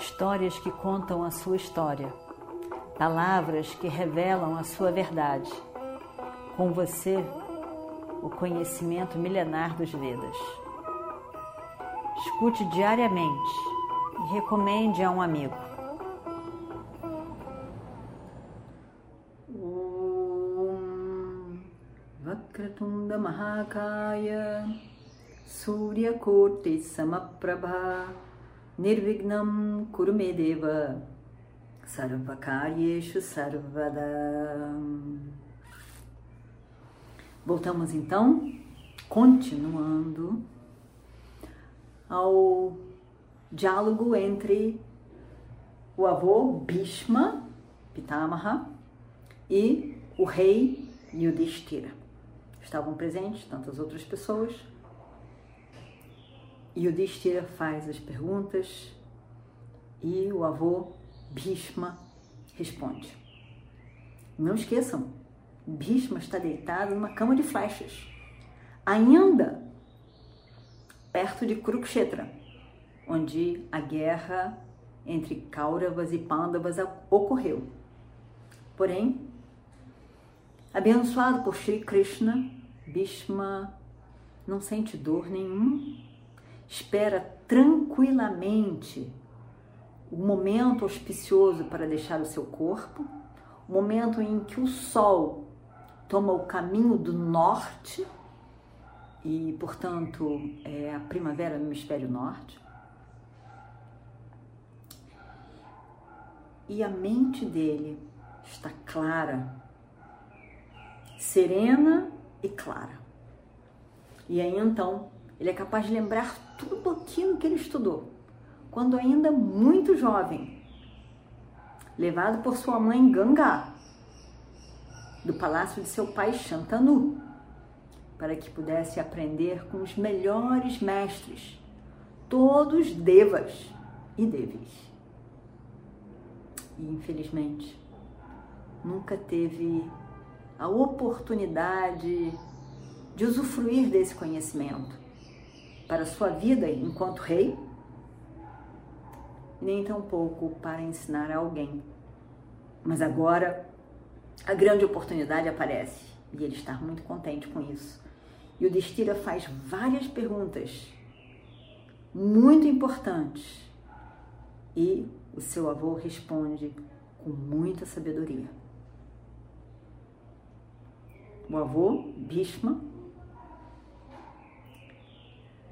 histórias que contam a sua história, palavras que revelam a sua verdade. Com você, o conhecimento milenar dos Vedas. Escute diariamente e recomende a um amigo. Mahakaya Suryakoti Samaprabha Nirvignam Kurumedeva Sarvakaryeshu Sarvada Voltamos então, continuando ao diálogo entre o avô Bhishma, Pitamaha, e o rei Yudhishthira. Estavam presentes tantas outras pessoas. Yudhishthira faz as perguntas e o avô Bhishma responde. Não esqueçam, Bhishma está deitado numa cama de flechas, ainda perto de Kurukshetra, onde a guerra entre Kauravas e Pandavas ocorreu. Porém, abençoado por Sri Krishna, Bhishma não sente dor nenhuma, espera tranquilamente o momento auspicioso para deixar o seu corpo, o momento em que o sol toma o caminho do norte e, portanto, é a primavera no hemisfério norte. E a mente dele está clara, serena e clara. E aí então ele é capaz de lembrar tudo aquilo que ele estudou, quando ainda muito jovem, levado por sua mãe Ganga do palácio de seu pai Shantanu, para que pudesse aprender com os melhores mestres, todos devas e devis. E infelizmente, nunca teve a oportunidade de usufruir desse conhecimento para sua vida enquanto rei, nem tampouco para ensinar a alguém. Mas agora a grande oportunidade aparece e ele está muito contente com isso. E o Destira faz várias perguntas muito importantes e o seu avô responde com muita sabedoria. O avô, Bhishma,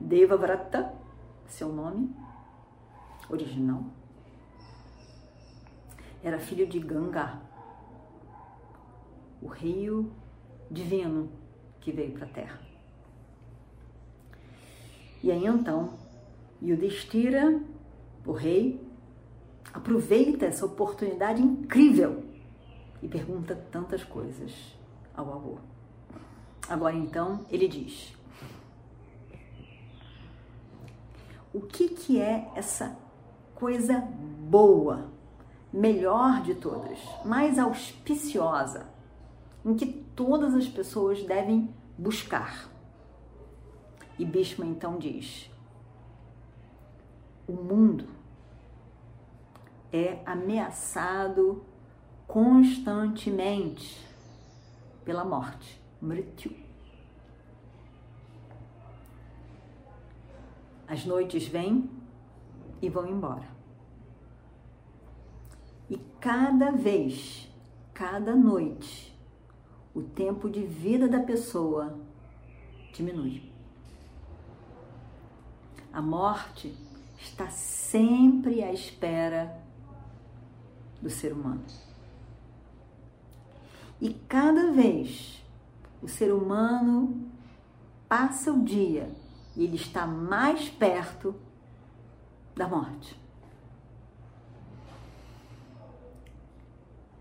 Devavrata, seu nome original, era filho de Ganga, o rio divino que veio para a Terra. E aí então, Yudhishthira, o rei, aproveita essa oportunidade incrível e pergunta tantas coisas ao avô. Agora então, ele diz: O que que é essa coisa boa, melhor de todas, mais auspiciosa? em que todas as pessoas devem buscar. E Bhishma então diz: o mundo é ameaçado constantemente pela morte, Mrityu. As noites vêm e vão embora. E cada vez, cada noite, o tempo de vida da pessoa diminui. A morte está sempre à espera do ser humano. E cada vez o ser humano passa o dia e ele está mais perto da morte.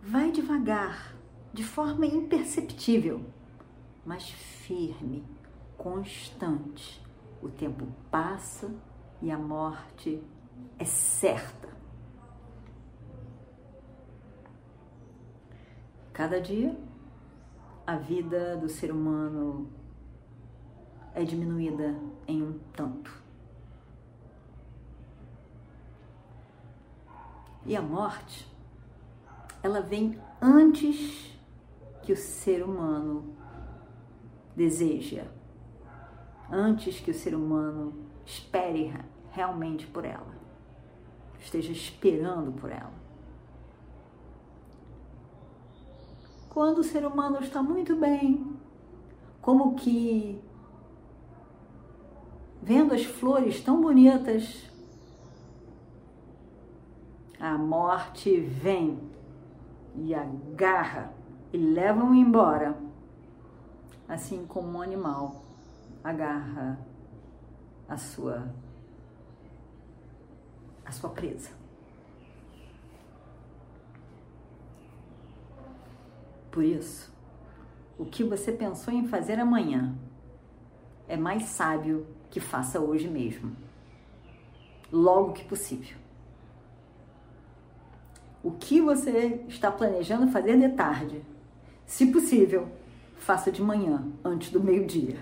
Vai devagar de forma imperceptível, mas firme, constante. O tempo passa e a morte é certa. Cada dia, a vida do ser humano é diminuída em um tanto. E a morte, ela vem antes que o ser humano deseja, antes que o ser humano espere realmente por ela, esteja esperando por ela. Quando o ser humano está muito bem, como que vendo as flores tão bonitas, a morte vem e agarra e leva-o embora, assim como um animal agarra a sua a sua presa. Por isso, o que você pensou em fazer amanhã é mais sábio que faça hoje mesmo, logo que possível. O que você está planejando fazer de tarde, se possível, faça de manhã, antes do meio-dia.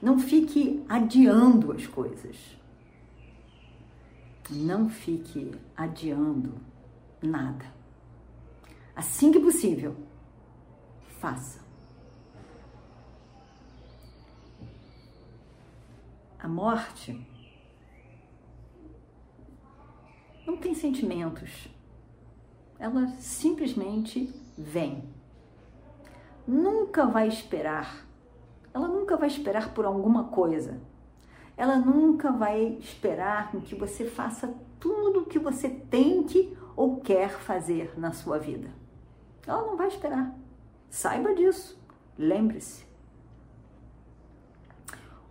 Não fique adiando as coisas. Não fique adiando nada. Assim que possível, faça. A morte não tem sentimentos. Ela simplesmente vem. Nunca vai esperar. Ela nunca vai esperar por alguma coisa. Ela nunca vai esperar que você faça tudo o que você tem que ou quer fazer na sua vida. Ela não vai esperar. Saiba disso. Lembre-se.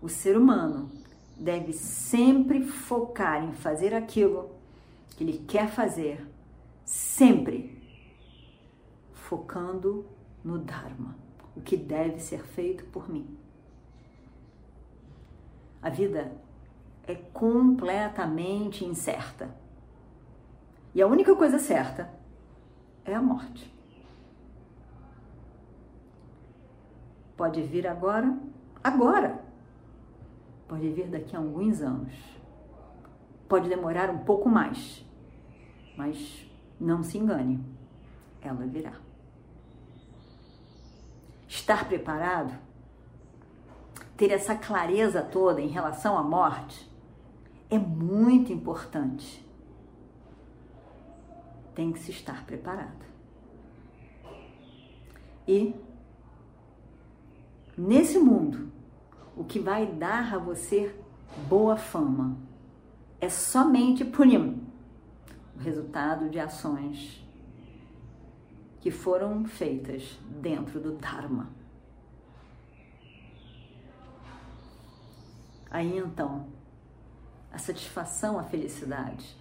O ser humano deve sempre focar em fazer aquilo que ele quer fazer, sempre focando no Dharma, o que deve ser feito por mim. A vida é completamente incerta. E a única coisa certa é a morte. Pode vir agora, agora pode vir daqui a alguns anos. Pode demorar um pouco mais, mas não se engane, ela virá. Estar preparado, ter essa clareza toda em relação à morte, é muito importante. Tem que se estar preparado. E nesse mundo o que vai dar a você boa fama é somente punim, o resultado de ações que foram feitas dentro do Dharma. Aí então, a satisfação, a felicidade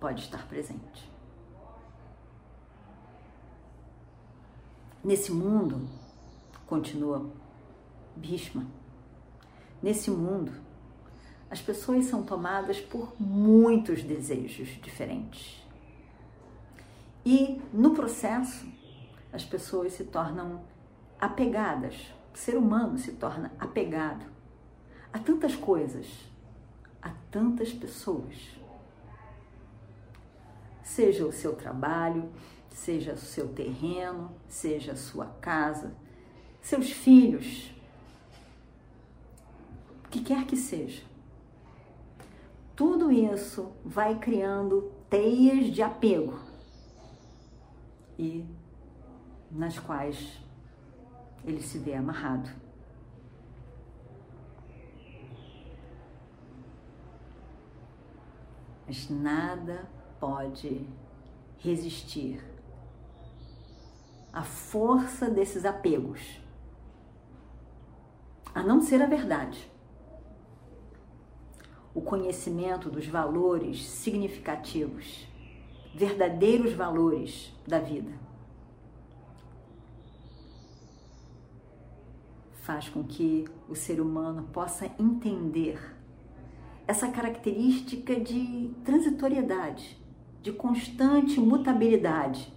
pode estar presente. Nesse mundo, continua Bhishma. Nesse mundo, as pessoas são tomadas por muitos desejos diferentes. E no processo, as pessoas se tornam apegadas, o ser humano se torna apegado a tantas coisas, a tantas pessoas. Seja o seu trabalho, seja o seu terreno, seja a sua casa, seus filhos, o que quer que seja. Tudo isso vai criando teias de apego e nas quais ele se vê amarrado. Mas nada pode resistir à força desses apegos a não ser a verdade. O conhecimento dos valores significativos, verdadeiros valores da vida. Faz com que o ser humano possa entender essa característica de transitoriedade, de constante mutabilidade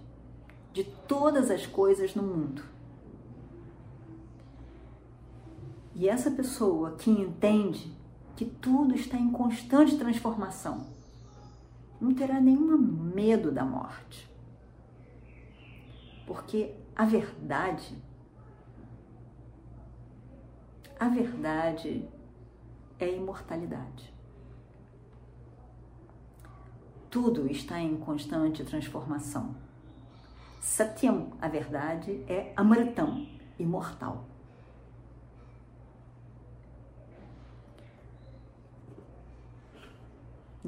de todas as coisas no mundo. E essa pessoa que entende que tudo está em constante transformação. Não terá nenhum medo da morte. Porque a verdade, a verdade é a imortalidade. Tudo está em constante transformação. Satyam, a verdade, é Amritam, imortal.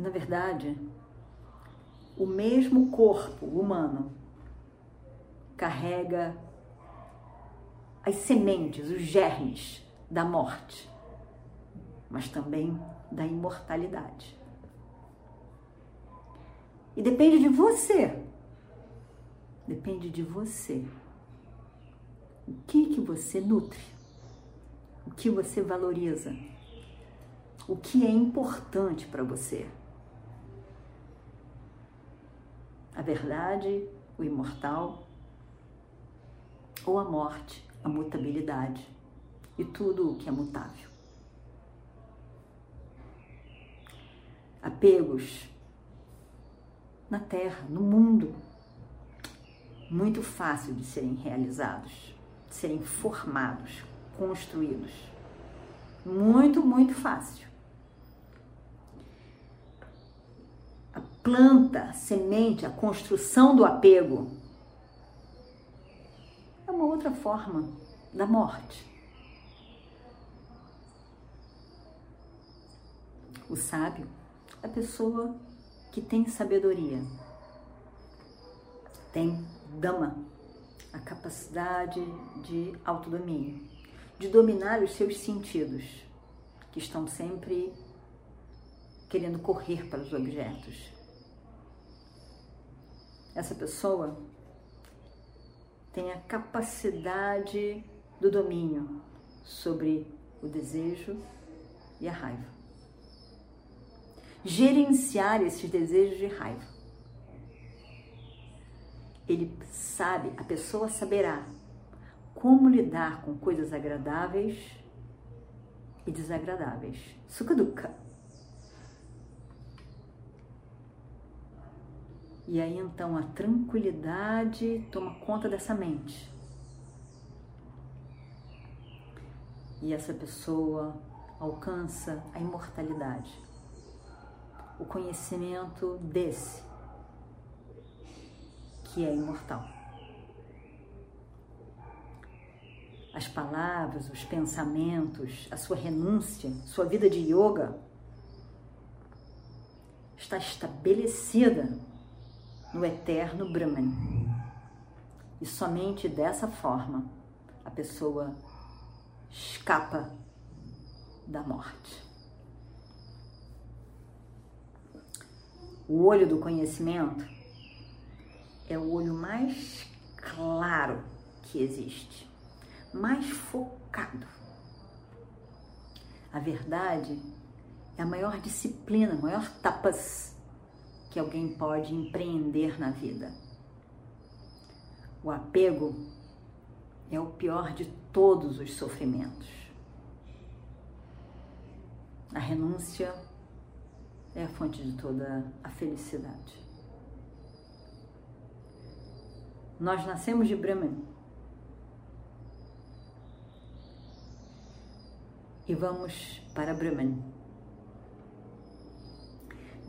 Na verdade, o mesmo corpo humano carrega as sementes, os germes da morte, mas também da imortalidade. E depende de você. Depende de você. O que que você nutre? O que você valoriza? O que é importante para você? A verdade, o imortal, ou a morte, a mutabilidade e tudo o que é mutável. Apegos na terra, no mundo, muito fácil de serem realizados, de serem formados, construídos. Muito, muito fácil. A planta, semente, a construção do apego é uma outra forma da morte. O sábio, é a pessoa que tem sabedoria, tem dama, a capacidade de autodomínio, de dominar os seus sentidos, que estão sempre querendo correr para os objetos. Essa pessoa tem a capacidade do domínio sobre o desejo e a raiva gerenciar esses desejos de raiva. Ele sabe, a pessoa saberá como lidar com coisas agradáveis e desagradáveis. Sukha E aí então a tranquilidade toma conta dessa mente. E essa pessoa alcança a imortalidade o conhecimento desse, que é imortal. As palavras, os pensamentos, a sua renúncia, sua vida de yoga está estabelecida no eterno Brahman. E somente dessa forma a pessoa escapa da morte. O olho do conhecimento é o olho mais claro que existe, mais focado. A verdade é a maior disciplina, a maior tapas que alguém pode empreender na vida. O apego é o pior de todos os sofrimentos. A renúncia é a fonte de toda a felicidade. Nós nascemos de Brahman e vamos para Brahman.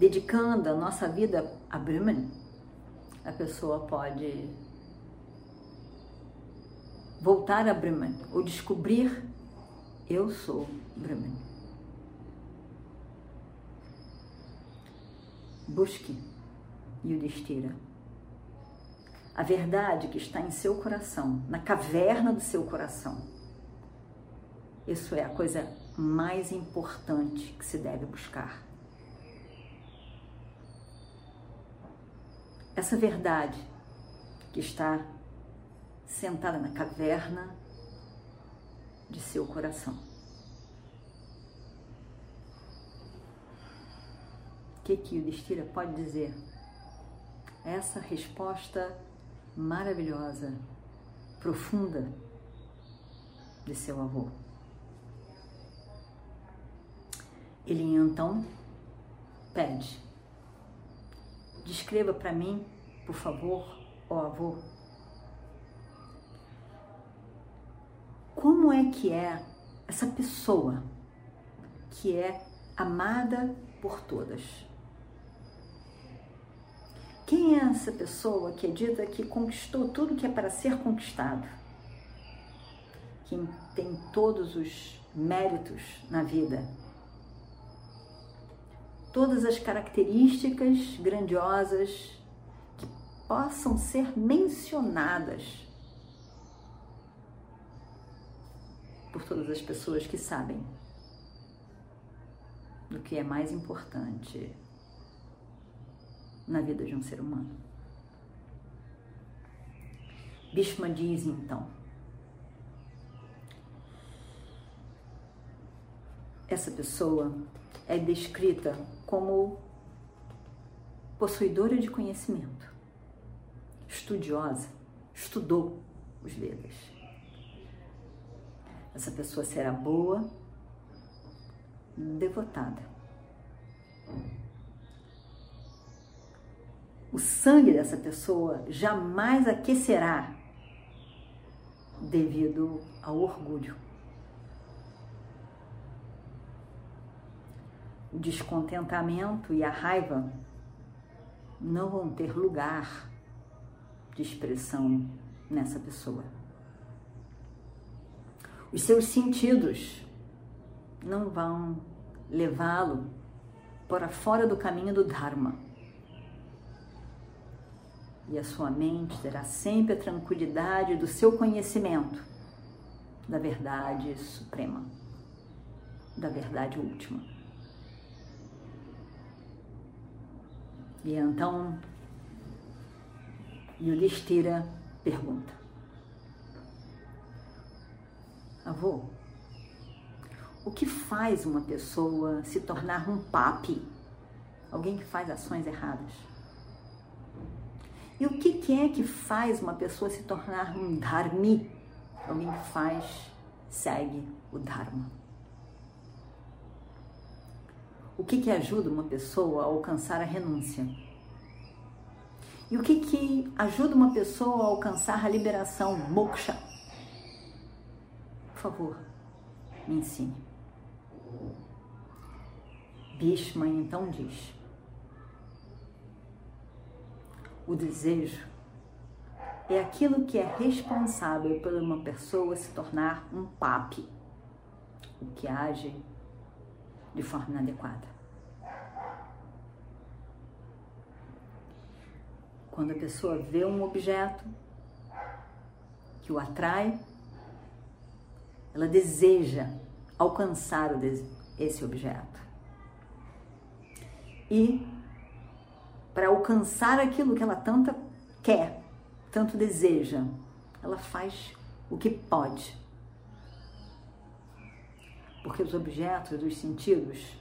Dedicando a nossa vida a Brahman, a pessoa pode voltar a Brahman ou descobrir eu sou Brahman. Busque Yudhishthira. A verdade que está em seu coração, na caverna do seu coração. Isso é a coisa mais importante que se deve buscar. Essa verdade que está sentada na caverna de seu coração. O que, que o Destira pode dizer? Essa resposta maravilhosa, profunda de seu avô. Ele então pede: Descreva para mim, por favor, ó avô, como é que é essa pessoa que é amada por todas. Quem é essa pessoa que é dita que conquistou tudo que é para ser conquistado? Quem tem todos os méritos na vida? Todas as características grandiosas que possam ser mencionadas por todas as pessoas que sabem do que é mais importante na vida de um ser humano. Bhishma diz então: essa pessoa é descrita como possuidora de conhecimento, estudiosa, estudou os Vedas essa pessoa será boa, devotada. O sangue dessa pessoa jamais aquecerá devido ao orgulho. O descontentamento e a raiva não vão ter lugar de expressão nessa pessoa os seus sentidos não vão levá-lo para fora do caminho do Dharma. E a sua mente terá sempre a tranquilidade do seu conhecimento da verdade suprema, da verdade última. E então Yudhishthira pergunta: Avô, o que faz uma pessoa se tornar um papi? Alguém que faz ações erradas. E o que, que é que faz uma pessoa se tornar um dharmi? Alguém que faz, segue o dharma. O que, que ajuda uma pessoa a alcançar a renúncia? E o que, que ajuda uma pessoa a alcançar a liberação, moksha? Por favor, me ensine. Bhishma então diz: O desejo é aquilo que é responsável por uma pessoa se tornar um papi, o que age de forma inadequada. Quando a pessoa vê um objeto que o atrai, ela deseja alcançar esse objeto. E para alcançar aquilo que ela tanto quer, tanto deseja, ela faz o que pode. Porque os objetos dos sentidos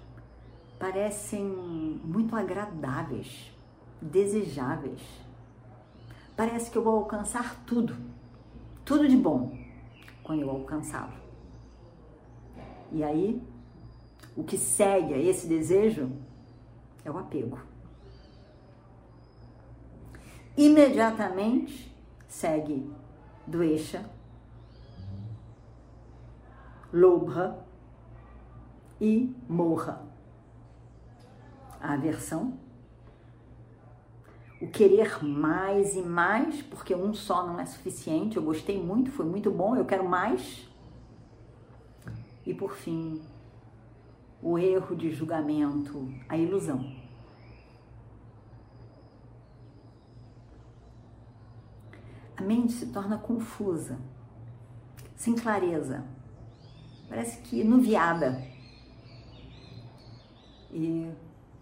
parecem muito agradáveis, desejáveis. Parece que eu vou alcançar tudo, tudo de bom quando eu alcançá-lo. E aí, o que segue a esse desejo é o apego. Imediatamente segue doecha, lobha e morra. A aversão, o querer mais e mais, porque um só não é suficiente. Eu gostei muito, foi muito bom, eu quero mais. E por fim, o erro de julgamento, a ilusão. A mente se torna confusa, sem clareza, parece que nuviada. E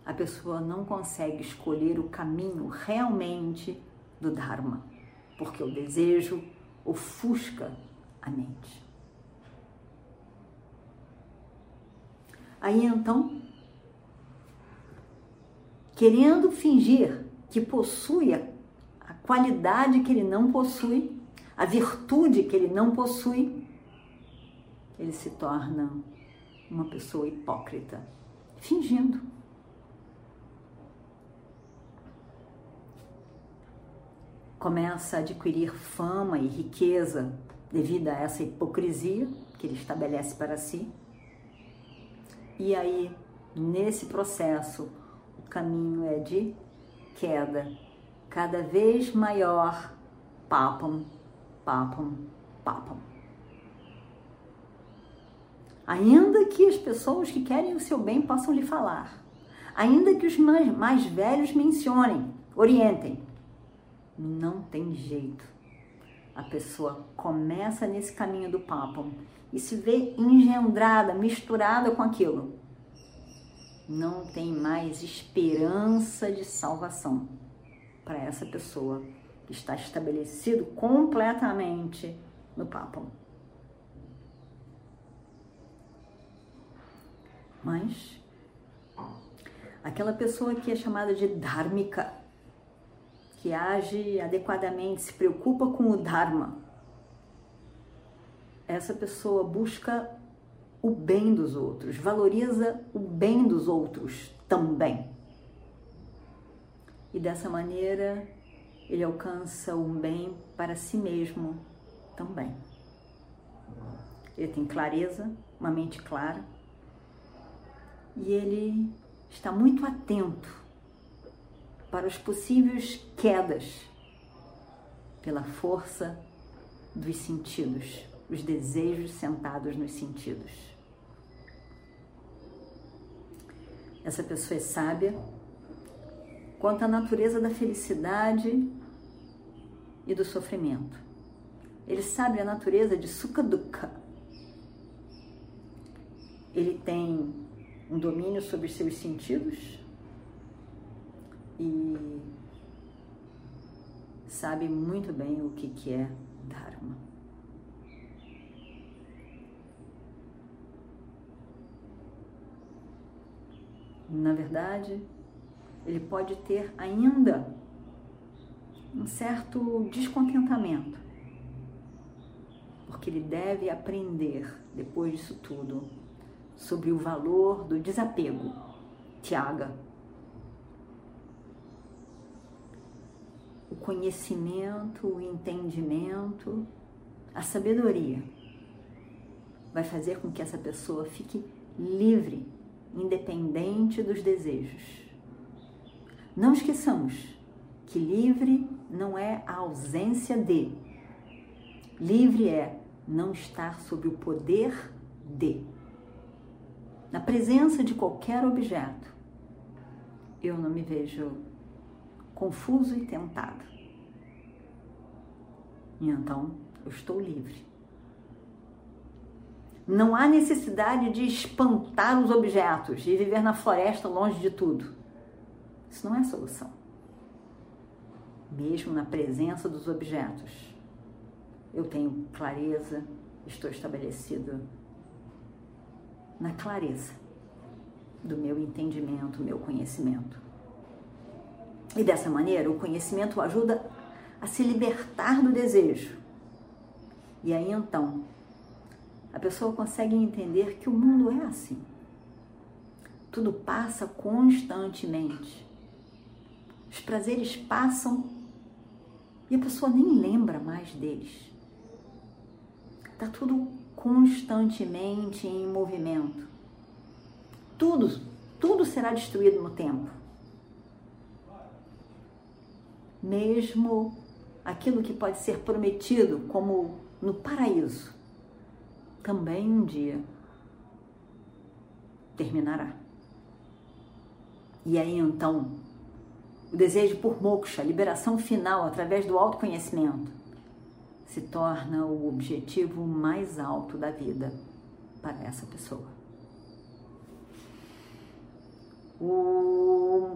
a pessoa não consegue escolher o caminho realmente do Dharma, porque o desejo ofusca a mente. Aí então, querendo fingir que possui a, qualidade que ele não possui, a virtude que ele não possui, ele se torna uma pessoa hipócrita fingindo. Começa a adquirir fama e riqueza devido a essa hipocrisia que ele estabelece para si. E aí, nesse processo, o caminho é de queda cada vez maior. Papam, papam, papam. Ainda que as pessoas que querem o seu bem possam lhe falar, ainda que os mais, mais velhos mencionem, orientem, não tem jeito. A pessoa começa nesse caminho do papam e se vê engendrada, misturada com aquilo. Não tem mais esperança de salvação para essa pessoa que está estabelecido completamente no papam. Mas aquela pessoa que é chamada de dharmika, que age adequadamente, se preocupa com o dharma, essa pessoa busca o bem dos outros, valoriza o bem dos outros também. E dessa maneira ele alcança um bem para si mesmo também. Ele tem clareza, uma mente clara, e ele está muito atento para os possíveis quedas pela força dos sentidos os desejos sentados nos sentidos. Essa pessoa é sábia quanto à natureza da felicidade e do sofrimento. Ele sabe a natureza de Sukha Dukkha. Ele tem um domínio sobre os seus sentidos e sabe muito bem o que, que é Dharma. Na verdade, ele pode ter ainda um certo descontentamento, porque ele deve aprender, depois disso tudo, sobre o valor do desapego, Tiaga. O conhecimento, o entendimento, a sabedoria vai fazer com que essa pessoa fique livre independente dos desejos. Não esqueçamos que livre não é a ausência de. Livre é não estar sob o poder de. Na presença de qualquer objeto, eu não me vejo confuso e tentado. E então eu estou livre. Não há necessidade de espantar os objetos e viver na floresta longe de tudo. Isso não é solução. Mesmo na presença dos objetos, eu tenho clareza, estou estabelecido na clareza do meu entendimento, meu conhecimento. E dessa maneira, o conhecimento ajuda a se libertar do desejo. E aí então, a pessoa consegue entender que o mundo é assim. Tudo passa constantemente. Os prazeres passam e a pessoa nem lembra mais deles. Está tudo constantemente em movimento. Tudo, tudo será destruído no tempo. Mesmo aquilo que pode ser prometido como no paraíso também um dia terminará. E aí então, o desejo por moksha, liberação final através do autoconhecimento, se torna o objetivo mais alto da vida para essa pessoa. Om